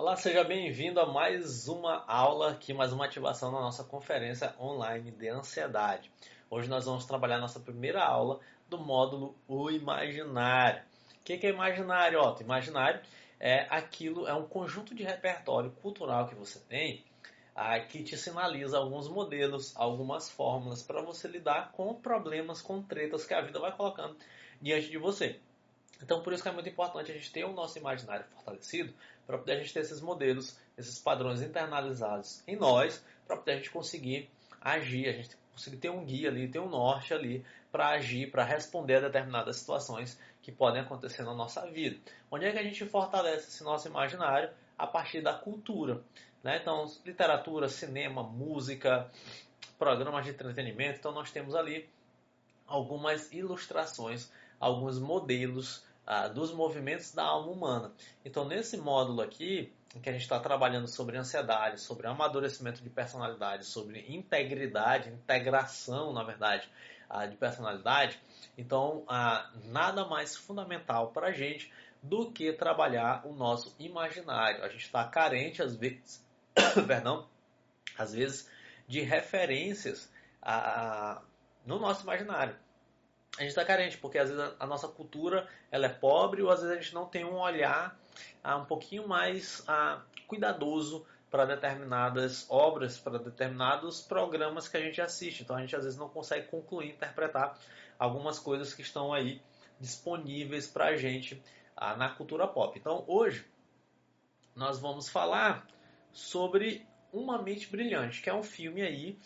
Olá, seja bem-vindo a mais uma aula aqui, mais uma ativação na nossa conferência online de ansiedade. Hoje nós vamos trabalhar nossa primeira aula do módulo O Imaginário. O que é imaginário, Otto? Imaginário é aquilo, é um conjunto de repertório cultural que você tem ah, que te sinaliza alguns modelos, algumas fórmulas para você lidar com problemas, com tretas que a vida vai colocando diante de você. Então, por isso que é muito importante a gente ter o nosso imaginário fortalecido para poder a gente ter esses modelos, esses padrões internalizados em nós, para poder a gente conseguir agir, a gente conseguir ter um guia ali, ter um norte ali para agir, para responder a determinadas situações que podem acontecer na nossa vida. Onde é que a gente fortalece esse nosso imaginário? A partir da cultura. Né? Então, literatura, cinema, música, programas de entretenimento. Então, nós temos ali algumas ilustrações, alguns modelos ah, dos movimentos da alma humana. Então, nesse módulo aqui, que a gente está trabalhando sobre ansiedade, sobre amadurecimento de personalidade, sobre integridade, integração, na verdade, ah, de personalidade, então ah, nada mais fundamental para a gente do que trabalhar o nosso imaginário. A gente está carente, às vezes, perdão, às vezes, de referências no nosso imaginário a gente está carente, porque às vezes a, nossa cultura ela é pobre ou às vezes a gente não tem um olhar ah, um pouquinho mais ah, cuidadoso para determinadas obras, para determinados programas que a gente assiste. Então a gente às vezes não consegue concluir, interpretar algumas coisas que estão aí disponíveis para a gente ah, na cultura pop. Então hoje nós vamos falar sobre Uma Mente Brilhante, que é um filme aí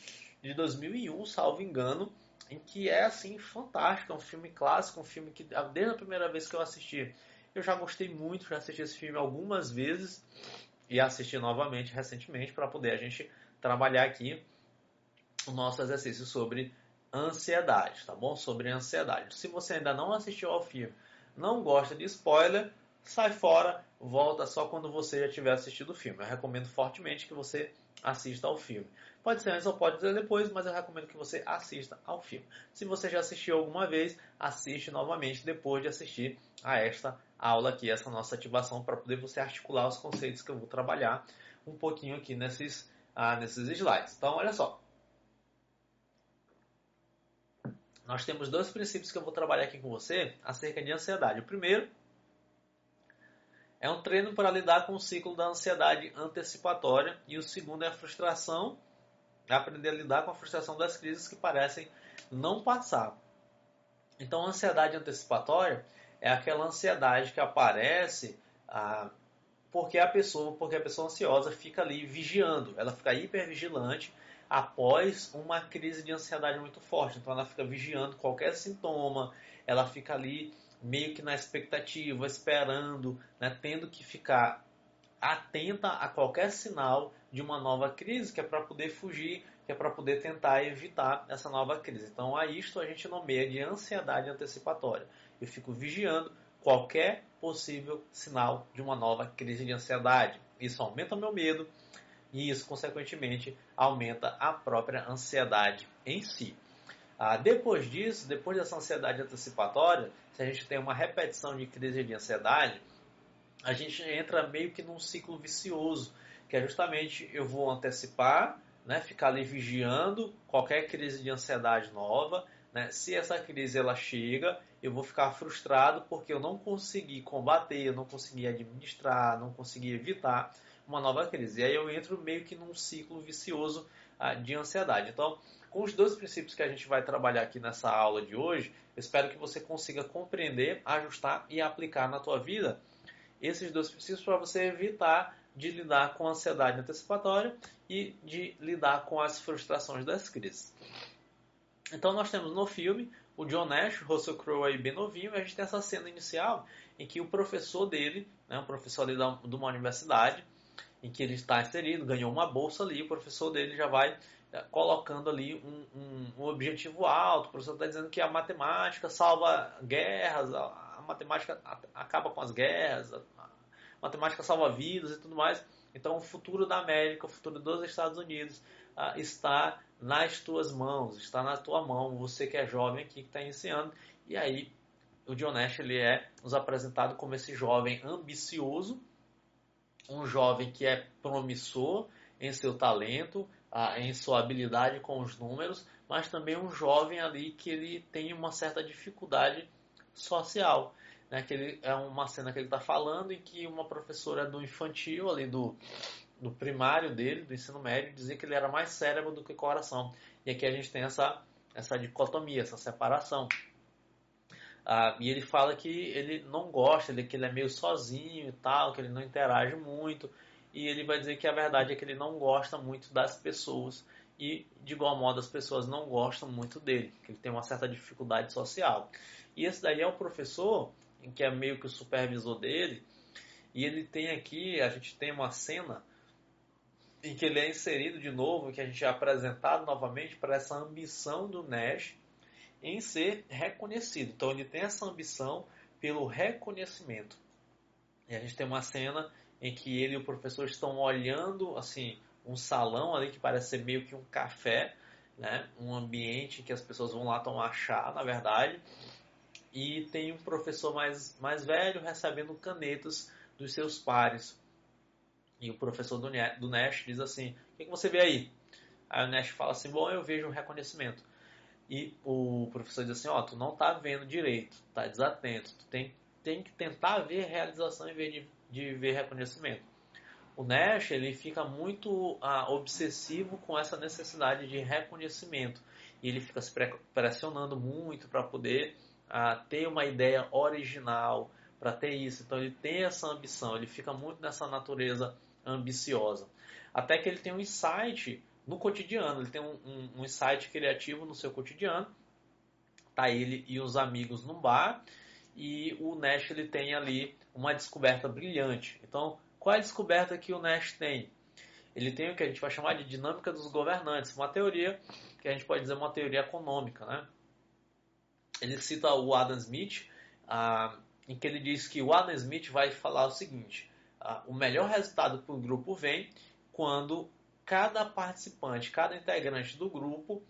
de 2001, salvo engano, que é assim fantástico, é um filme clássico, um filme que desde a primeira vez que eu assisti, eu já gostei muito, já assisti esse filme algumas vezes e assisti novamente recentemente para poder a gente trabalhar aqui o nosso exercício sobre ansiedade, tá bom? Sobre ansiedade. Se você ainda não assistiu ao filme, não gosta de spoiler, sai fora, volta só quando você já tiver assistido o filme. Eu recomendo fortemente que você assista ao filme. Pode ser antes ou pode ser depois, mas eu recomendo que você assista ao filme. Se você já assistiu alguma vez, assiste novamente depois de assistir a esta aula aqui, essa nossa ativação, para poder você articular os conceitos que eu vou trabalhar um pouquinho aqui nesses, ah, nesses slides. Então, olha só. Nós temos dois princípios que eu vou trabalhar aqui com você acerca de ansiedade. O primeiro é um treino para lidar com o ciclo da ansiedade antecipatória e o segundo é a frustração aprender a lidar com a frustração das crises que parecem não passar. Então, a ansiedade antecipatória é aquela ansiedade que aparece ah, porque a pessoa, porque a pessoa ansiosa fica ali vigiando, ela fica hipervigilante após uma crise de ansiedade muito forte. Então, ela fica vigiando qualquer sintoma, ela fica ali meio que na expectativa, esperando, né, tendo que ficar atenta a qualquer sinal de uma nova crise, que é para poder fugir, que é para poder tentar evitar essa nova crise. Então, a isto a gente nomeia de ansiedade antecipatória. Eu fico vigiando qualquer possível sinal de uma nova crise de ansiedade. Isso aumenta o meu medo e isso, consequentemente, aumenta a própria ansiedade em si. Ah, depois disso, depois dessa ansiedade antecipatória, se a gente tem uma repetição de crise de ansiedade, a gente entra meio que num ciclo vicioso, que é justamente eu vou antecipar, né, ficar ali vigiando qualquer crise de ansiedade nova. Né? Se essa crise ela chega, eu vou ficar frustrado porque eu não consegui combater, eu não consegui administrar, não consegui evitar uma nova crise. E aí eu entro meio que num ciclo vicioso ah, de ansiedade. Então, com os dois princípios que a gente vai trabalhar aqui nessa aula de hoje, eu espero que você consiga compreender, ajustar e aplicar na tua vida esses dois princípios para você evitar de lidar com a ansiedade antecipatória e de lidar com as frustrações das crises. Então nós temos no filme o John Nash, Russell Crowe aí bem novinho, e a gente tem essa cena inicial em que o professor dele, né, um professor ali da, de uma universidade, em que ele está inserido, ganhou uma bolsa ali, o professor dele já vai é, colocando ali um, um, um objetivo alto, o professor está dizendo que a matemática salva guerras, a matemática acaba com as guerras, a matemática salva vidas e tudo mais. Então, o futuro da América, o futuro dos Estados Unidos uh, está nas tuas mãos, está na tua mão. Você que é jovem aqui, que está iniciando. E aí, o John Nash ele é nos apresentado como esse jovem ambicioso, um jovem que é promissor em seu talento, em sua habilidade com os números, mas também um jovem ali que ele tem uma certa dificuldade social. Né? Que ele, é uma cena que ele está falando em que uma professora do infantil, ali do, do primário dele, do ensino médio, dizia que ele era mais cérebro do que coração. E aqui a gente tem essa, essa dicotomia, essa separação. Ah, e ele fala que ele não gosta, ele, que ele é meio sozinho e tal, que ele não interage muito. E ele vai dizer que a verdade é que ele não gosta muito das pessoas. E, de igual modo, as pessoas não gostam muito dele, que ele tem uma certa dificuldade social. E esse daí é o professor, que é meio que o supervisor dele. E ele tem aqui, a gente tem uma cena em que ele é inserido de novo, que a gente é apresentado novamente para essa ambição do Nash em ser reconhecido. Então ele tem essa ambição pelo reconhecimento. E a gente tem uma cena em que ele e o professor estão olhando assim um salão ali que parece ser meio que um café, né? Um ambiente que as pessoas vão lá tomar chá, na verdade. E tem um professor mais, mais velho recebendo canetas dos seus pares. E o professor do, do Nash diz assim: O que, que você vê aí? Aí o Nash fala assim: Bom, eu vejo um reconhecimento. E o professor diz assim: Ó, oh, tu não tá vendo direito, tá desatento, tu tem, tem que tentar ver realização em vez de, de ver reconhecimento. O Nash ele fica muito ah, obsessivo com essa necessidade de reconhecimento e ele fica se pressionando muito para poder ah, ter uma ideia original, para ter isso. Então ele tem essa ambição, ele fica muito nessa natureza ambiciosa. Até que ele tem um insight no cotidiano, ele tem um, um, um insight criativo no seu cotidiano. Tá ele e os amigos num bar e o Nash ele tem ali uma descoberta brilhante. Então, qual é a descoberta que o Nash tem? Ele tem o que a gente vai chamar de dinâmica dos governantes, uma teoria que a gente pode dizer uma teoria econômica, né? Ele cita o Adam Smith, ah, em que ele diz que o Adam Smith vai falar o seguinte: ah, o melhor resultado para o grupo vem quando cada participante, cada integrante do grupo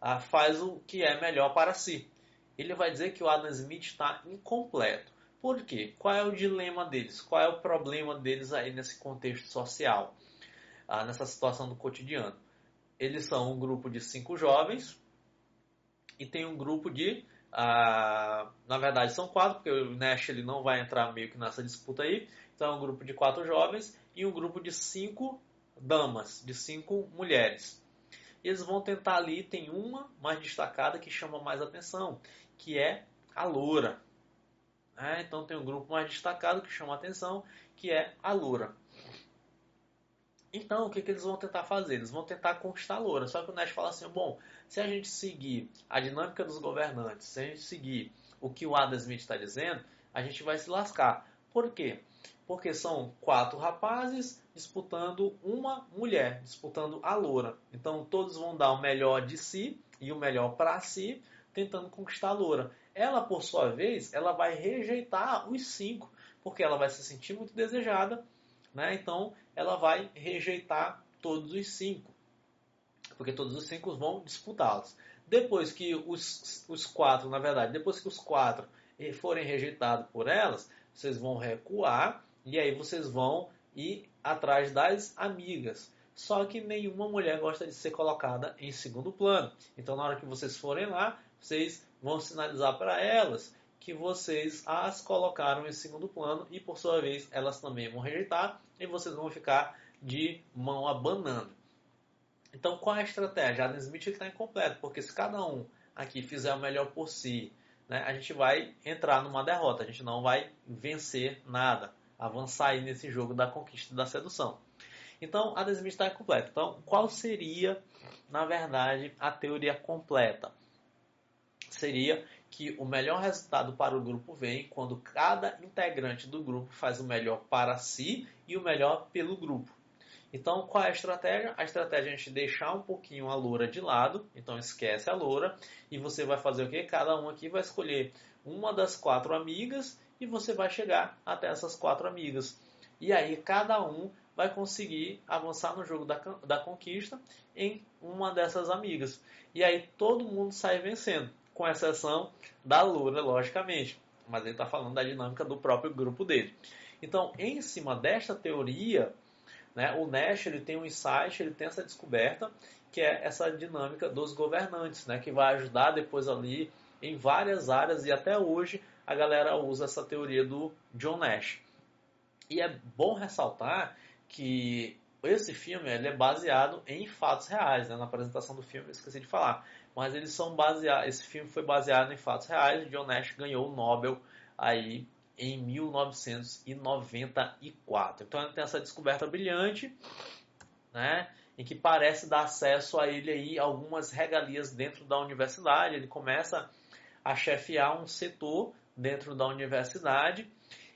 ah, faz o que é melhor para si. Ele vai dizer que o Adam Smith está incompleto. Por quê? Qual é o dilema deles? Qual é o problema deles aí nesse contexto social, ah, nessa situação do cotidiano? Eles são um grupo de cinco jovens e tem um grupo de ah, na verdade são quatro, porque o Nash ele não vai entrar meio que nessa disputa aí. Então é um grupo de quatro jovens e um grupo de cinco damas, de cinco mulheres. E eles vão tentar ali, tem uma mais destacada que chama mais atenção, que é a loura. É, então tem um grupo mais destacado que chama atenção, que é a loura. Então, o que, que eles vão tentar fazer? Eles vão tentar conquistar a loura. Só que o Nash fala assim, bom, se a gente seguir a dinâmica dos governantes, se a gente seguir o que o Adam Smith está dizendo, a gente vai se lascar. Por quê? porque são quatro rapazes disputando uma mulher, disputando a loura. Então todos vão dar o melhor de si e o melhor para si, tentando conquistar a loura. Ela, por sua vez, ela vai rejeitar os cinco, porque ela vai se sentir muito desejada, né? Então ela vai rejeitar todos os cinco, porque todos os cinco vão disputá-los. Depois que os, os quatro, na verdade, depois que os quatro forem rejeitados por elas, vocês vão recuar e aí vocês vão ir atrás das amigas. Só que nenhuma mulher gosta de ser colocada em segundo plano. Então, na hora que vocês forem lá, vocês vão sinalizar para elas que vocês as colocaram em segundo plano e, por sua vez, elas também vão rejeitar e vocês vão ficar de mão abanando. Então, qual é a estratégia? A Smith está incompleto, porque se cada um aqui fizer o melhor por si, né, a gente vai entrar numa derrota, a gente não vai vencer nada avançar aí nesse jogo da conquista da sedução. Então, a Smith está completa. Então, qual seria, na verdade, a teoria completa? Seria que o melhor resultado para o grupo vem quando cada integrante do grupo faz o melhor para si e o melhor pelo grupo. Então, qual é a estratégia? A estratégia é a gente deixar um pouquinho a loura de lado, então esquece a loura, e você vai fazer o quê? Cada um aqui vai escolher uma das quatro amigas e você vai chegar até essas quatro amigas. E aí cada um vai conseguir avançar no jogo da, da conquista em uma dessas amigas. E aí todo mundo sai vencendo, com exceção da Lura, logicamente. Mas ele está falando da dinâmica do próprio grupo dele. Então, em cima desta teoria, né, o Nash ele tem um insight, ele tem essa descoberta, que é essa dinâmica dos governantes, né, que vai ajudar depois ali em várias áreas e até hoje a galera usa essa teoria do John Nash. E é bom ressaltar que esse filme ele é baseado em fatos reais, né? na apresentação do filme eu esqueci de falar, mas eles são baseados, esse filme foi baseado em fatos reais, John Nash ganhou o Nobel aí em 1994. Então ele tem essa descoberta brilhante, né, em que parece dar acesso a ele aí algumas regalias dentro da universidade. Ele começa a chefiar um setor dentro da universidade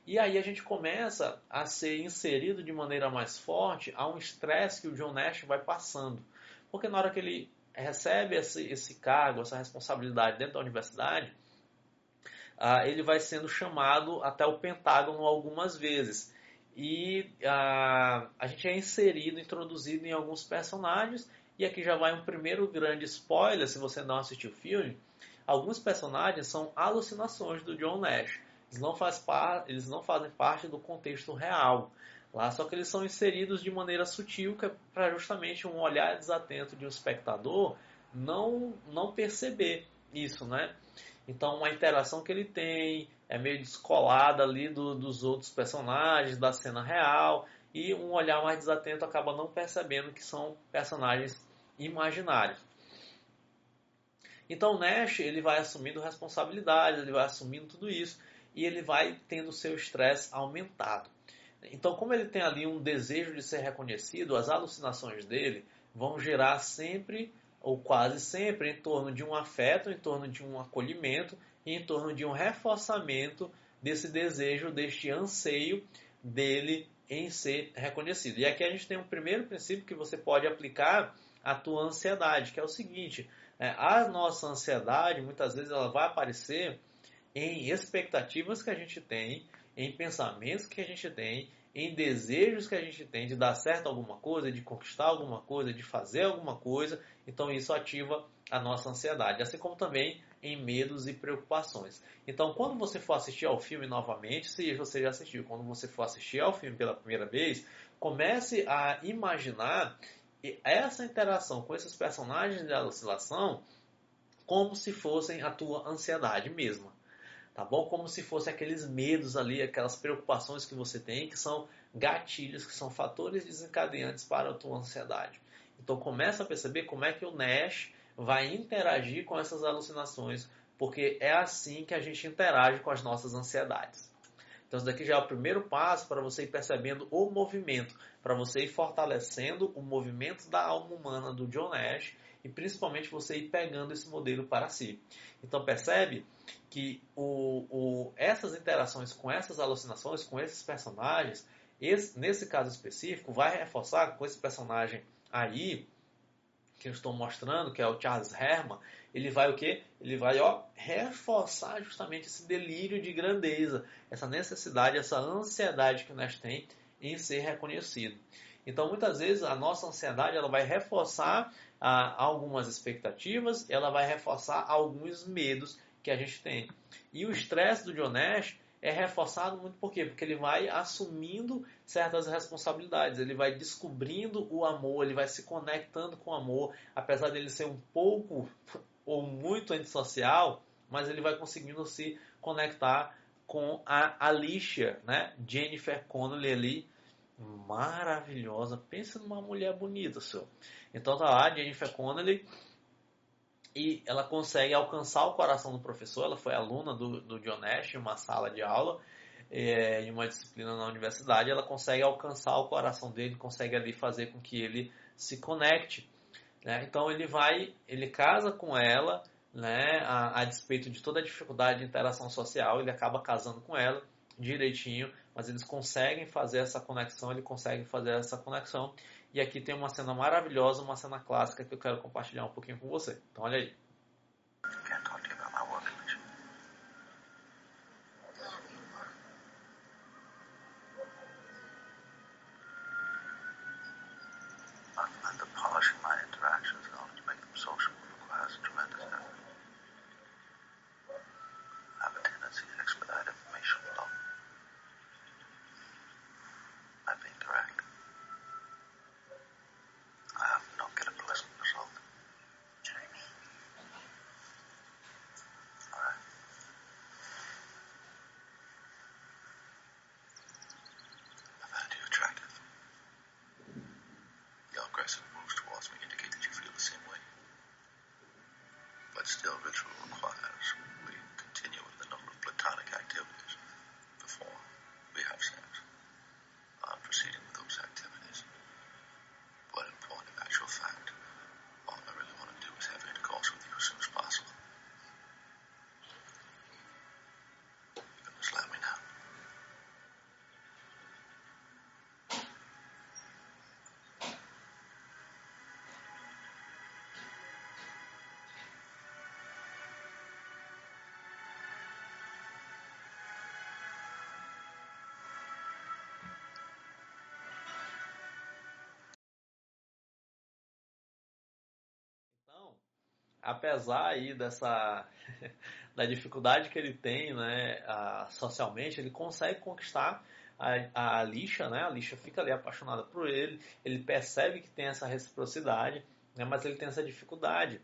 e aí a gente começa a ser inserido de maneira mais forte a um estresse que o John Nash vai passando. Porque na hora que ele recebe esse, esse cargo, essa responsabilidade dentro da universidade, uh, ele vai sendo chamado até o Pentágono algumas vezes. E uh, a gente é inserido, introduzido em alguns personagens. E aqui já vai um primeiro grande spoiler, se você não assistiu o filme. Alguns personagens são alucinações do John Nash. Eles não, faz par, eles não fazem parte do contexto real. Lá, só que eles são inseridos de maneira sutil é para justamente um olhar desatento de um espectador não, não perceber isso, né? Então, a interação que ele tem é meio descolada ali do, dos outros personagens, da cena real, e um olhar mais desatento acaba não percebendo que são personagens imaginários. Então, o Nash ele vai assumindo responsabilidades, ele vai assumindo tudo isso, e ele vai tendo seu estresse aumentado. Então, como ele tem ali um desejo de ser reconhecido, as alucinações dele vão gerar sempre ou quase sempre em torno de um afeto, em torno de um acolhimento e em torno de um reforçamento desse desejo, deste anseio dele em ser reconhecido. E aqui a gente tem um primeiro princípio que você pode aplicar à tua ansiedade, que é o seguinte: é, a nossa ansiedade muitas vezes ela vai aparecer em expectativas que a gente tem, em pensamentos que a gente tem, em desejos que a gente tem de dar certo alguma coisa, de conquistar alguma coisa, de fazer alguma coisa. Então isso ativa a nossa ansiedade, assim como também em medos e preocupações. Então, quando você for assistir ao filme novamente, se você já assistiu, quando você for assistir ao filme pela primeira vez, comece a imaginar essa interação com esses personagens de oscilação como se fossem a tua ansiedade mesma tá bom? Como se fosse aqueles medos ali, aquelas preocupações que você tem, que são gatilhos, que são fatores desencadeantes para a tua ansiedade. Então começa a perceber como é que o Nash vai interagir com essas alucinações, porque é assim que a gente interage com as nossas ansiedades. Então isso daqui já é o primeiro passo para você ir percebendo o movimento, para você ir fortalecendo o movimento da alma humana do John Nash e principalmente você ir pegando esse modelo para si. Então percebe que o, o, essas interações com essas alucinações, com esses personagens, esse, nesse caso específico, vai reforçar com esse personagem aí, que eu estou mostrando, que é o Charles Herman, ele vai o quê? Ele vai ó, reforçar justamente esse delírio de grandeza, essa necessidade, essa ansiedade que nós tem em ser reconhecido. Então, muitas vezes, a nossa ansiedade ela vai reforçar algumas expectativas, ela vai reforçar alguns medos que a gente tem. E o estresse do John é reforçado muito por quê? Porque ele vai assumindo certas responsabilidades, ele vai descobrindo o amor, ele vai se conectando com o amor, apesar dele ser um pouco ou muito antissocial, mas ele vai conseguindo se conectar com a Alicia, né? Jennifer Connelly ali, maravilhosa. Pensa numa mulher bonita, senhor. Então tá lá, Jennifer Connelly, e ela consegue alcançar o coração do professor. Ela foi aluna do, do John Nash em uma sala de aula, é, em uma disciplina na universidade. Ela consegue alcançar o coração dele, consegue ali fazer com que ele se conecte. Né? Então ele vai, ele casa com ela, né, a, a despeito de toda a dificuldade de interação social, ele acaba casando com ela direitinho, mas eles conseguem fazer essa conexão, ele consegue fazer essa conexão. E aqui tem uma cena maravilhosa, uma cena clássica que eu quero compartilhar um pouquinho com você. Então olha aí. Apesar aí dessa da dificuldade que ele tem, né, a, socialmente, ele consegue conquistar a, a lixa, né? A lixa fica ali apaixonada por ele, ele percebe que tem essa reciprocidade, né? mas ele tem essa dificuldade,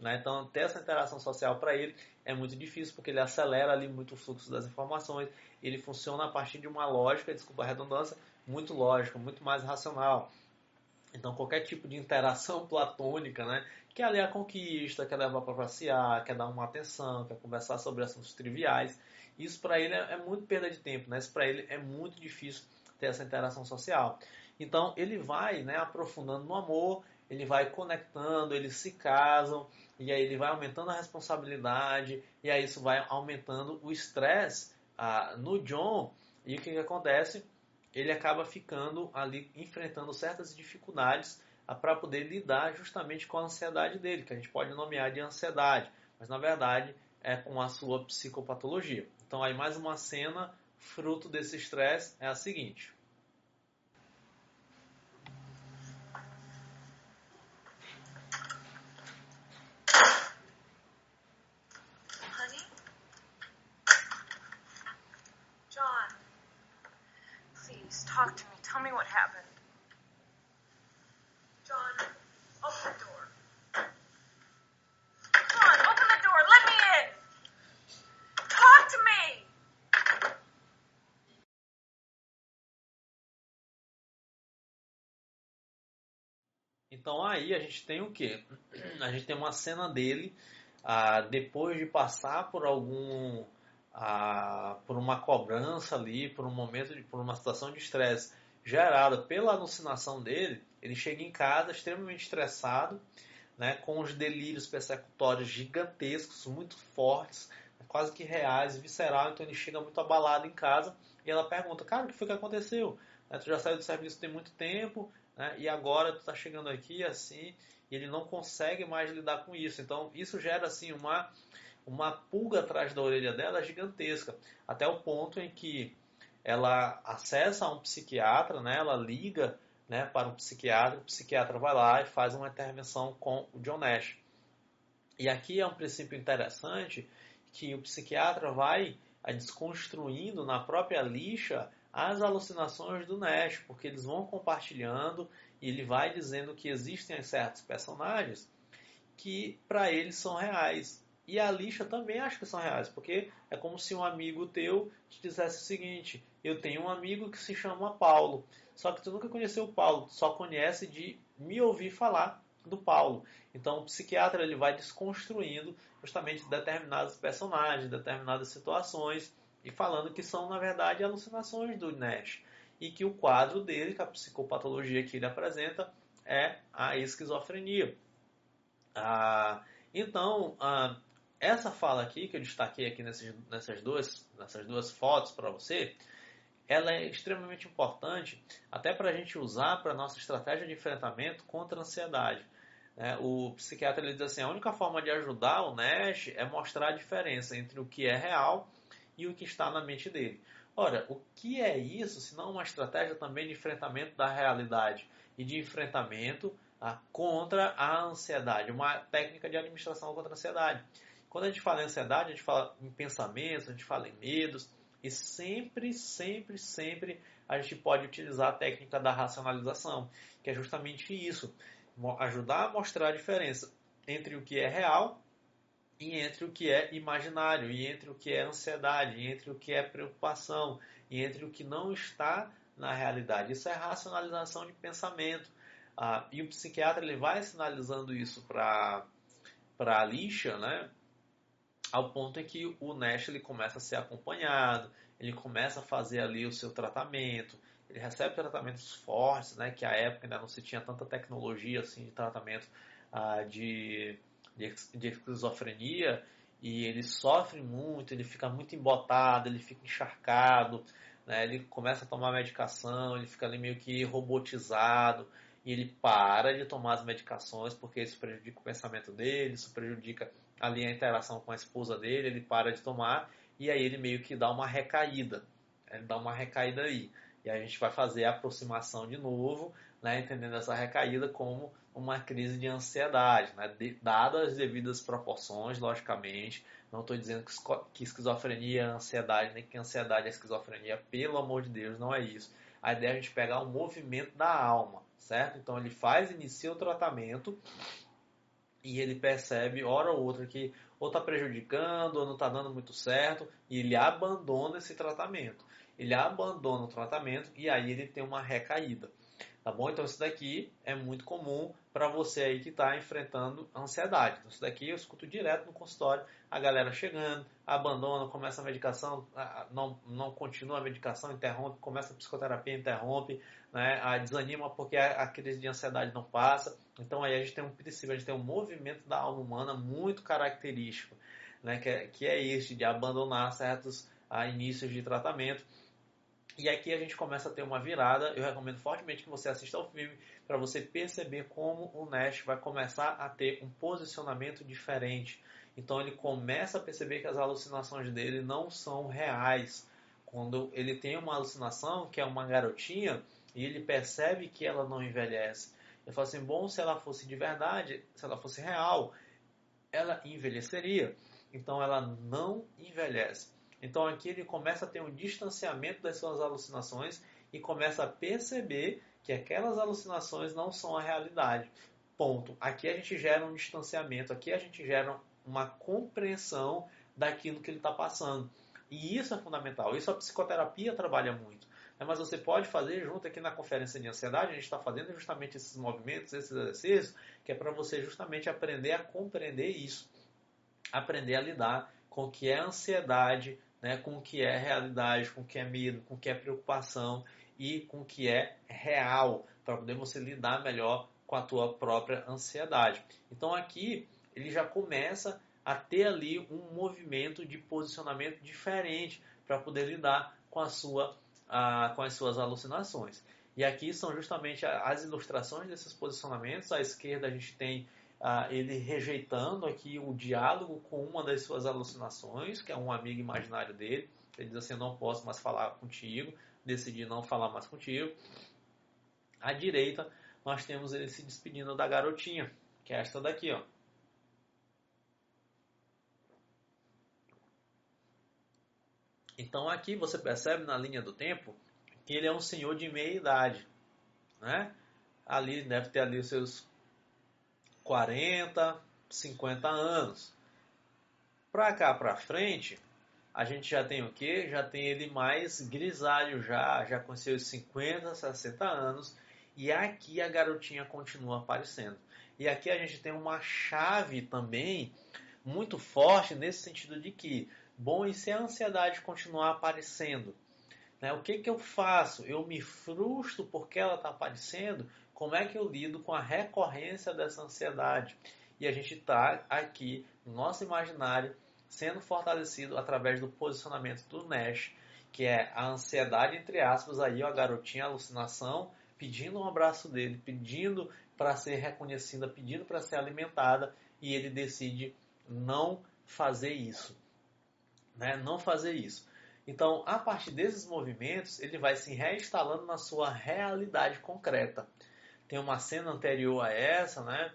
né? Então, ter essa interação social para ele é muito difícil porque ele acelera ali muito o fluxo das informações, ele funciona a partir de uma lógica, desculpa a redundância, muito lógica, muito mais racional. Então, qualquer tipo de interação platônica, né? Quer ali a conquista, quer levar para passear, quer dar uma atenção, quer conversar sobre assuntos triviais. Isso para ele é, é, muito perda de tempo, né? Isso para ele é muito difícil ter essa interação social. Então, ele vai né, aprofundando no amor, ele vai conectando, eles se casam, e aí ele vai aumentando a responsabilidade, e aí isso vai aumentando o estresse ah, no John. E o que, que acontece? Ele acaba ficando ali enfrentando certas dificuldades ah, para poder lidar justamente com a ansiedade dele, que a gente pode nomear de ansiedade, mas na verdade é com a sua psicopatologia. Então aí mais uma cena fruto desse estresse é a seguinte. Então aí a gente tem o que? A gente tem uma cena dele ah, depois de passar por algum por uma cobrança ali, por um momento, de, por uma situação de estresse gerada pela alucinação dele, ele chega em casa extremamente estressado, né, com os delírios persecutórios gigantescos, muito fortes, quase que reais, visceral, então ele chega muito abalado em casa e ela pergunta, cara, o que foi que aconteceu? Tu já saiu do serviço tem muito tempo, né, e agora tu está chegando aqui assim, e ele não consegue mais lidar com isso. Então isso gera assim uma uma pulga atrás da orelha dela gigantesca, até o ponto em que ela acessa um psiquiatra, né, ela liga né, para um psiquiatra, o psiquiatra vai lá e faz uma intervenção com o John Nash. E aqui é um princípio interessante que o psiquiatra vai desconstruindo na própria lixa as alucinações do Nash, porque eles vão compartilhando e ele vai dizendo que existem certos personagens que para eles são reais. E a lixa também acho que são reais, porque é como se um amigo teu te dissesse o seguinte: eu tenho um amigo que se chama Paulo, só que tu nunca conheceu o Paulo, tu só conhece de me ouvir falar do Paulo. Então o psiquiatra ele vai desconstruindo justamente determinados personagens, determinadas situações e falando que são na verdade alucinações do Nash e que o quadro dele, que a psicopatologia que ele apresenta é a esquizofrenia. Ah, então, ah, essa fala aqui, que eu destaquei aqui nessas, nessas, duas, nessas duas fotos para você, ela é extremamente importante até para a gente usar para nossa estratégia de enfrentamento contra a ansiedade. É, o psiquiatra ele diz assim, a única forma de ajudar o Nash é mostrar a diferença entre o que é real e o que está na mente dele. Ora, o que é isso se não uma estratégia também de enfrentamento da realidade e de enfrentamento ah, contra a ansiedade, uma técnica de administração contra a ansiedade. Quando a gente fala em ansiedade, a gente fala em pensamentos, a gente fala em medos, e sempre, sempre, sempre a gente pode utilizar a técnica da racionalização, que é justamente isso, ajudar a mostrar a diferença entre o que é real e entre o que é imaginário, e entre o que é ansiedade, e entre o que é preocupação, e entre o que não está na realidade. Isso é racionalização de pensamento. Ah, e o psiquiatra ele vai sinalizando isso para a lixa, né? ao ponto em que o Nash ele começa a ser acompanhado, ele começa a fazer ali o seu tratamento, ele recebe tratamentos fortes, né, que à época ainda não se tinha tanta tecnologia assim de tratamento ah, de, de, esquizofrenia, e ele sofre muito, ele fica muito embotado, ele fica encharcado, né, ele começa a tomar medicação, ele fica ali meio que robotizado, e ele para de tomar as medicações porque isso prejudica o pensamento dele, isso prejudica ali a interação com a esposa dele, ele para de tomar e aí ele meio que dá uma recaída. Ele dá uma recaída aí. E E a gente vai fazer a aproximação de novo, né, entendendo essa recaída como uma crise de ansiedade, né, de, dadas as devidas proporções, logicamente. Não estou dizendo que, que esquizofrenia é ansiedade, nem que ansiedade é esquizofrenia, pelo amor de Deus, não é isso. A ideia é a gente pegar o movimento da alma, certo? Então ele faz, inicia o tratamento e ele percebe, hora ou outra, que ou está prejudicando, ou não está dando muito certo, e ele abandona esse tratamento. Ele abandona o tratamento e aí ele tem uma recaída. Tá bom? Então isso daqui é muito comum para você aí que está enfrentando ansiedade. Então, isso daqui eu escuto direto no consultório, a galera chegando, abandona, começa a medicação, não, não continua a medicação, interrompe, começa a psicoterapia, interrompe, né? desanima porque a, a crise de ansiedade não passa. Então aí a gente tem um princípio, a gente tem um movimento da alma humana muito característico, né? que, é, que é este de abandonar certos a, ah, inícios de tratamento e aqui a gente começa a ter uma virada. Eu recomendo fortemente que você assista ao filme para você perceber como o Nash vai começar a ter um posicionamento diferente. Então ele começa a perceber que as alucinações dele não são reais. Quando ele tem uma alucinação, que é uma garotinha, e ele percebe que ela não envelhece. Ele fala assim: bom, se ela fosse de verdade, se ela fosse real, ela envelheceria. Então ela não envelhece. Então aqui ele começa a ter um distanciamento das suas alucinações e começa a perceber que aquelas alucinações não são a realidade. Ponto. Aqui a gente gera um distanciamento, aqui a gente gera uma compreensão daquilo que ele está passando. E isso é fundamental. Isso a psicoterapia trabalha muito. Né? Mas você pode fazer junto aqui na conferência de ansiedade, a gente está fazendo justamente esses movimentos, esses exercícios, que é para você justamente aprender a compreender isso. Aprender a lidar com o que é ansiedade, né, com o que é realidade, com o que é medo, com o que é preocupação e com o que é real, para poder você lidar melhor com a tua própria ansiedade. Então aqui ele já começa a ter ali um movimento de posicionamento diferente para poder lidar com a sua a, com as suas alucinações. E aqui são justamente as ilustrações desses posicionamentos. À esquerda a gente tem ah, ele rejeitando aqui o diálogo com uma das suas alucinações, que é um amigo imaginário dele. Ele diz assim: Eu não posso mais falar contigo, decidi não falar mais contigo. À direita, nós temos ele se despedindo da garotinha, que é esta daqui, ó. Então aqui você percebe na linha do tempo que ele é um senhor de meia idade, né? Ali deve ter ali os seus 40, 50 anos. Para cá para frente, a gente já tem o que? Já tem ele mais grisalho já, já com seus 50, 60 anos. E aqui a garotinha continua aparecendo. E aqui a gente tem uma chave também muito forte nesse sentido de que, bom, e se a ansiedade continuar aparecendo? Né? O que, que eu faço? Eu me frustro porque ela está aparecendo? Como é que eu lido com a recorrência dessa ansiedade? E a gente está aqui no nosso imaginário sendo fortalecido através do posicionamento do Nash, que é a ansiedade, entre aspas, aí, ó, a garotinha, a alucinação, pedindo um abraço dele, pedindo para ser reconhecida, pedindo para ser alimentada, e ele decide não fazer isso. Né? Não fazer isso. Então, a partir desses movimentos, ele vai se reinstalando na sua realidade concreta tem uma cena anterior a essa, né?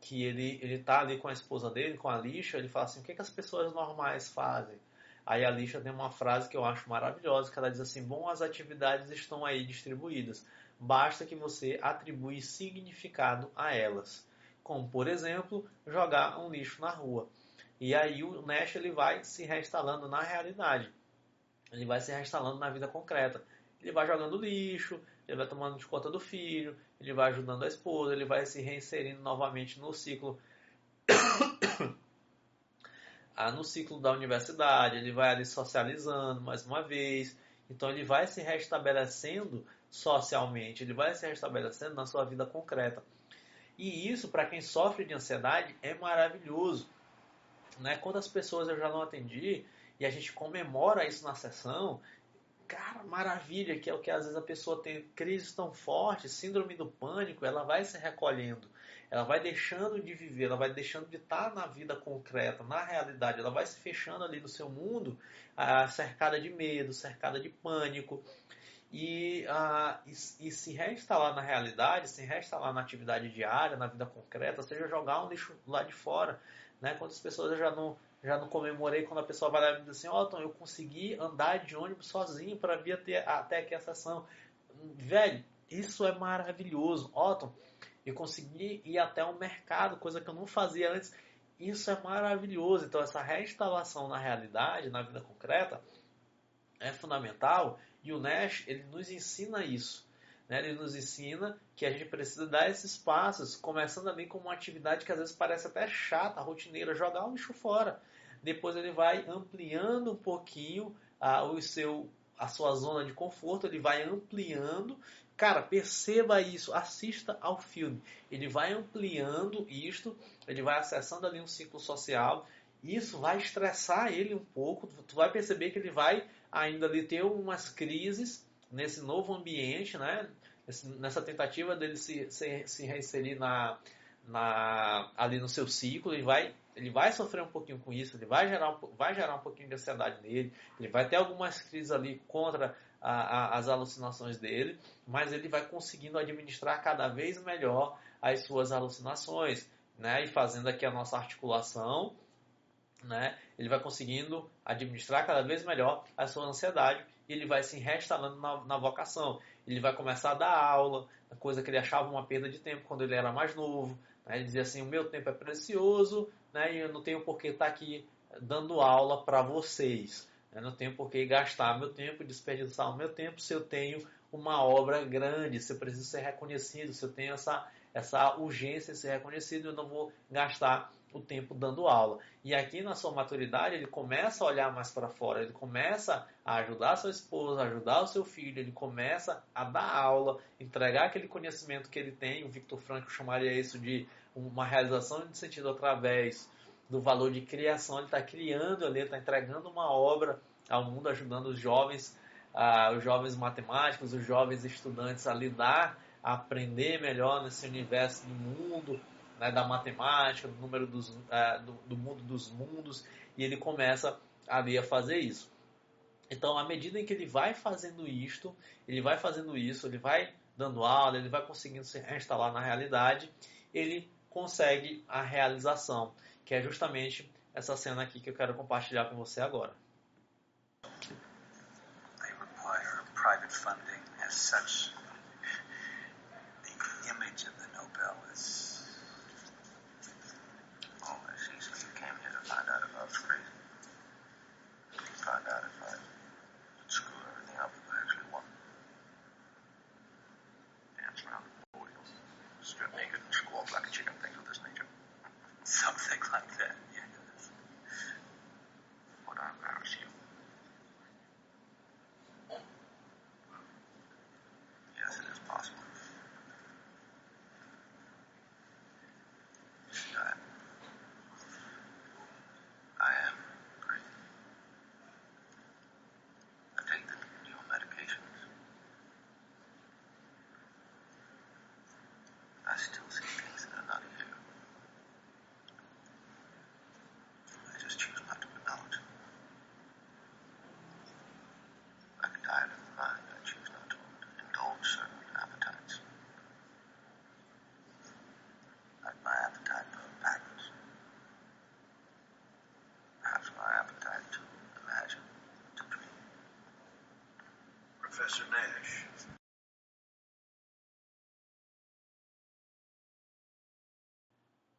Que ele, ele tá ali com a esposa dele, com a lixa, ele fala assim, o que, que as pessoas normais fazem? Aí a lixa tem uma frase que eu acho maravilhosa, que ela diz assim, bom, as atividades estão aí distribuídas, basta que você atribui significado a elas. Como, por exemplo, jogar um lixo na rua. E aí o Nash ele vai se reinstalando na realidade. Ele vai se reinstalando na vida concreta. Ele vai jogando lixo, ele vai tomando conta do filho, ele vai ajudando a esposa, ele vai se reinserindo novamente no ciclo ah, no ciclo da universidade, ele vai ali socializando mais uma vez. Então ele vai se restabelecendo socialmente, ele vai se restabelecendo na sua vida concreta. E isso, para quem sofre de ansiedade, é maravilhoso. Né? Quantas pessoas eu já não atendi e a gente comemora isso na sessão cara, maravilha, que é o que às vezes a pessoa tem crises tão fortes, síndrome do pânico, ela vai se recolhendo, ela vai deixando de viver, ela vai deixando de estar na vida concreta, na realidade, ela vai se fechando ali no seu mundo, cercada de medo, cercada de pânico. e, uh, e, e, se reinstalar na realidade, se reinstalar na atividade diária, na vida concreta, seja jogar um lixo lá de fora. Né? Quantas pessoas já não, já não comemorei quando a pessoa vai lá e diz assim, ó, oh, eu consegui andar de ônibus sozinho para vir até, até aqui a estação. Velho, isso é maravilhoso. Otton, eu consegui ir até um mercado, coisa que eu não fazia antes. Isso é maravilhoso. Então, essa reinstalação na realidade, na vida concreta, é fundamental. E o Nash, ele nos ensina isso. Né? Ele nos ensina que a gente precisa dar esses passos, começando ali com uma atividade que às vezes parece até chata, rotineira, jogar o lixo fora. Depois ele vai ampliando um pouquinho a, o seu, a sua zona de conforto, ele vai ampliando Cara, perceba isso, assista ao filme. Ele vai ampliando isto, ele vai acessando ali um ciclo social. Isso vai estressar ele um pouco. Tu vai perceber que ele vai ainda ali ter umas crises nesse novo ambiente, né? Nessa tentativa dele se, se, se reinserir na, na, ali no seu ciclo, ele vai, ele vai sofrer um pouquinho com isso, ele vai gerar, vai gerar um pouquinho de ansiedade nele, ele vai ter algumas crises ali contra a, a, as alucinações dele, mas ele vai conseguindo administrar cada vez melhor as suas alucinações, né? E fazendo aqui a nossa articulação, né? Ele vai conseguindo administrar cada vez melhor a sua ansiedade e ele vai se reinstalando na, na vocação. Ele vai começar a dar aula, coisa que ele achava uma perda de tempo quando ele era mais novo. Né? Ele dizia assim: o meu tempo é precioso, né? E eu não tenho por que estar aqui dando aula para vocês. Eu não tenho por que gastar meu tempo, desperdiçar o meu tempo se eu tenho uma obra grande, se eu preciso ser reconhecido, se eu tenho essa, essa urgência de ser reconhecido, eu não vou gastar o tempo dando aula. E aqui na sua maturidade, ele começa a olhar mais para fora, ele começa a ajudar a sua esposa, ajudar o seu filho, ele começa a dar aula, entregar aquele conhecimento que ele tem. O Victor Franco chamaria isso de uma realização de sentido através do valor de criação, ele está criando ali, está entregando uma obra ao mundo, ajudando os jovens, uh, os jovens matemáticos, os jovens estudantes a lidar, a aprender melhor nesse universo do mundo, né, da matemática, do número dos, uh, do, do mundo dos mundos, e ele começa ali a fazer isso. Então, à medida em que ele vai fazendo isto, ele vai fazendo isso, ele vai dando aula, ele vai conseguindo se reinstalar na realidade, ele consegue a realização que é justamente essa cena aqui que eu quero compartilhar com você agora. They require private funding as such.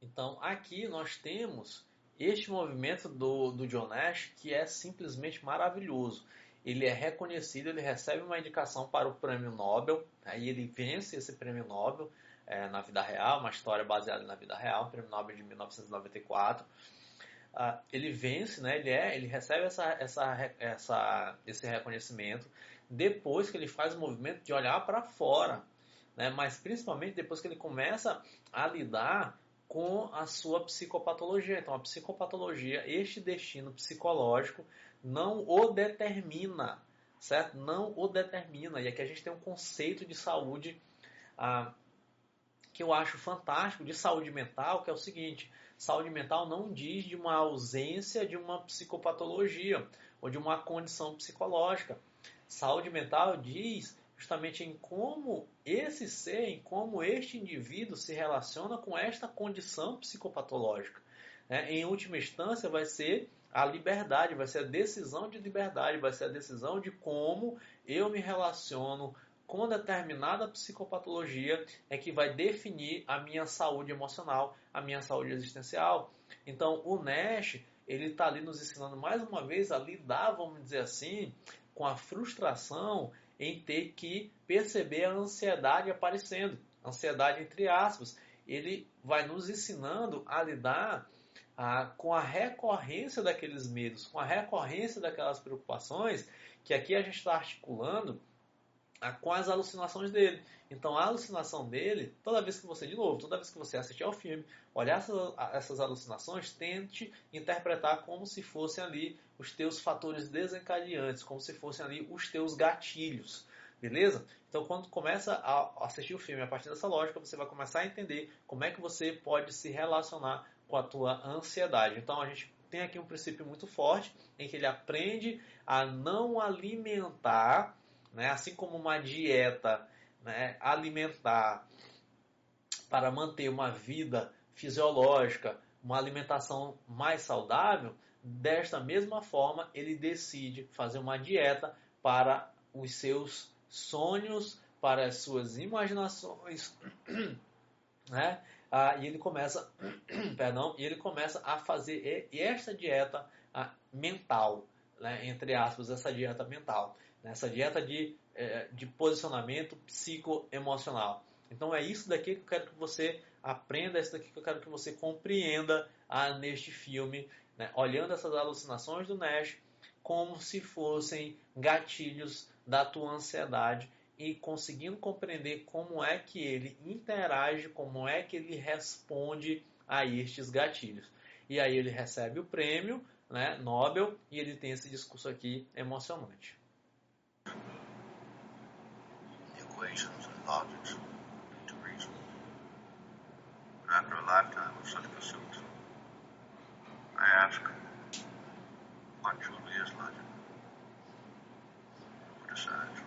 Então aqui nós temos este movimento do, do John Nash que é simplesmente maravilhoso. Ele é reconhecido, ele recebe uma indicação para o prêmio Nobel, aí ele vence esse prêmio Nobel é, na vida real, uma história baseada na vida real, prêmio Nobel de 1994. Uh, ele vence, né? Ele é, ele recebe essa, essa, essa, esse reconhecimento depois que ele faz o movimento de olhar para fora, né? Mas principalmente depois que ele começa a lidar com a sua psicopatologia. Então, a psicopatologia, este destino psicológico, não o determina, certo? Não o determina. E aqui a gente tem um conceito de saúde ah, que eu acho fantástico, de saúde mental, que é o seguinte: saúde mental não diz de uma ausência de uma psicopatologia ou de uma condição psicológica. Saúde mental diz justamente em como esse ser, em como este indivíduo se relaciona com esta condição psicopatológica. Né? Em última instância, vai ser a liberdade, vai ser a decisão de liberdade, vai ser a decisão de como eu me relaciono com determinada psicopatologia é que vai definir a minha saúde emocional, a minha saúde existencial. Então, o Nash, ele está ali nos ensinando mais uma vez a lidar, vamos dizer assim, com a frustração em ter que perceber a ansiedade aparecendo, ansiedade entre aspas. Ele vai nos ensinando a lidar ah, com a recorrência daqueles medos, com a recorrência daquelas preocupações, que aqui a gente está articulando com as alucinações dele. Então a alucinação dele, toda vez que você, de novo, toda vez que você assistir ao filme, olhar essas, essas alucinações, tente interpretar como se fossem ali os teus fatores desencadeantes, como se fossem ali os teus gatilhos. Beleza? Então, quando começa a assistir o filme a partir dessa lógica, você vai começar a entender como é que você pode se relacionar com a tua ansiedade. Então, a gente tem aqui um princípio muito forte em que ele aprende a não alimentar né? assim como uma dieta né, alimentar para manter uma vida fisiológica, uma alimentação mais saudável, desta mesma forma ele decide fazer uma dieta para os seus sonhos, para as suas imaginações, né? Ah, e ele começa, perdão, e ele começa a fazer esta dieta ah, mental, né? entre aspas, essa dieta mental nessa dieta de, é, de posicionamento psicoemocional. Então é isso daqui que eu quero que você aprenda, é isso daqui que eu quero que você compreenda ah, neste filme, né? olhando essas alucinações do Nash como se fossem gatilhos da tua ansiedade e conseguindo compreender como é que ele interage, como é que ele responde a estes gatilhos. E aí ele recebe o prêmio né, Nobel e ele tem esse discurso aqui emocionante. Equations and logics to reason. But after a lifetime of such pursuits, I ask, what truly is logic? Who decides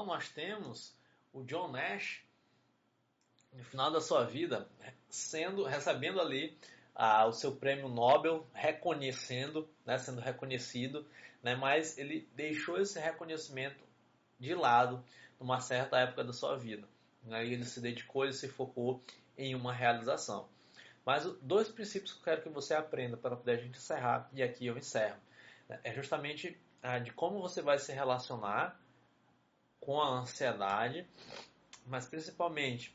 Então nós temos o John Nash no final da sua vida sendo recebendo ali ah, o seu prêmio Nobel, reconhecendo, né, sendo reconhecido, né, mas ele deixou esse reconhecimento de lado numa certa época da sua vida. Né, ele se dedicou, ele se focou em uma realização. Mas dois princípios que eu quero que você aprenda para poder a gente encerrar, e aqui eu encerro, né, é justamente ah, de como você vai se relacionar com a ansiedade, mas principalmente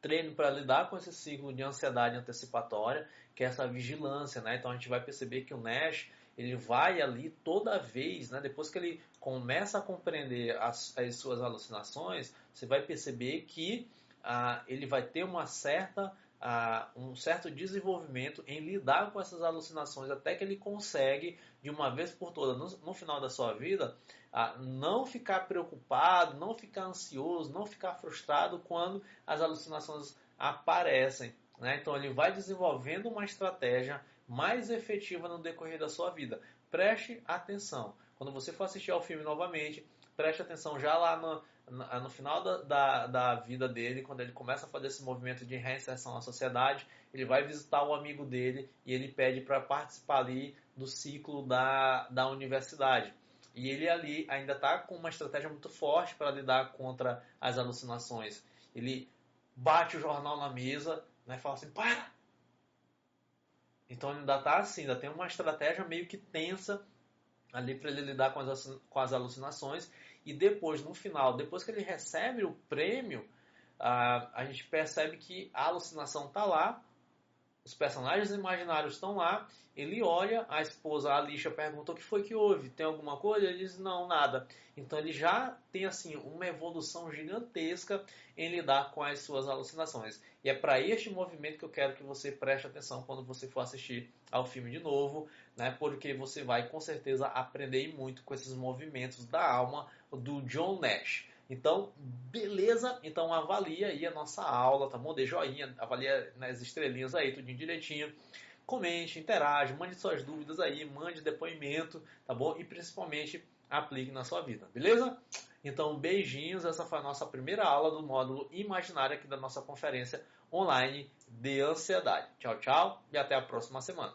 treino para lidar com esse ciclo de ansiedade antecipatória, que é essa vigilância, né? Então a gente vai perceber que o Nash ele vai ali toda vez, né? Depois que ele começa a compreender as, as suas alucinações, você vai perceber que ah, ele vai ter uma certa um certo desenvolvimento em lidar com essas alucinações até que ele consegue, de uma vez por todas, no, no final da sua vida, não ficar preocupado, não ficar ansioso, não ficar frustrado quando as alucinações aparecem. Né? Então ele vai desenvolvendo uma estratégia mais efetiva no decorrer da sua vida. preste atenção. Quando você for assistir ao filme novamente, preste atenção já lá no, no, no final da, da, da, vida dele, quando ele começa a fazer esse movimento de reinserção na sociedade, ele vai visitar o amigo dele e ele pede para participar ali do ciclo da, da universidade. E ele ali ainda está com uma estratégia muito forte para lidar contra as alucinações. Ele bate o jornal na mesa, né, fala assim, para! Então ainda está assim, ainda tem uma estratégia meio que tensa ali para ele lidar com as, com as alucinações. E depois, no final, depois que ele recebe o prêmio, a, a gente percebe que a alucinação está lá, os personagens imaginários estão lá, ele olha, a esposa, a Alicia, pergunta o que foi que houve, tem alguma coisa? Ele diz, não, nada. Então ele já tem assim uma evolução gigantesca em lidar com as suas alucinações. E é para este movimento que eu quero que você preste atenção quando você for assistir ao filme de novo, né? porque você vai com certeza aprender muito com esses movimentos da alma do John Nash. Então, beleza? Então avalia aí a nossa aula, tá bom? Dê joinha, avalia nas estrelinhas aí, tudinho direitinho. Comente, interage, mande suas dúvidas aí, mande depoimento, tá bom? E principalmente aplique na sua vida, beleza? Então, beijinhos. Essa foi a nossa primeira aula do módulo imaginário aqui da nossa conferência online de ansiedade. Tchau, tchau e até a próxima semana.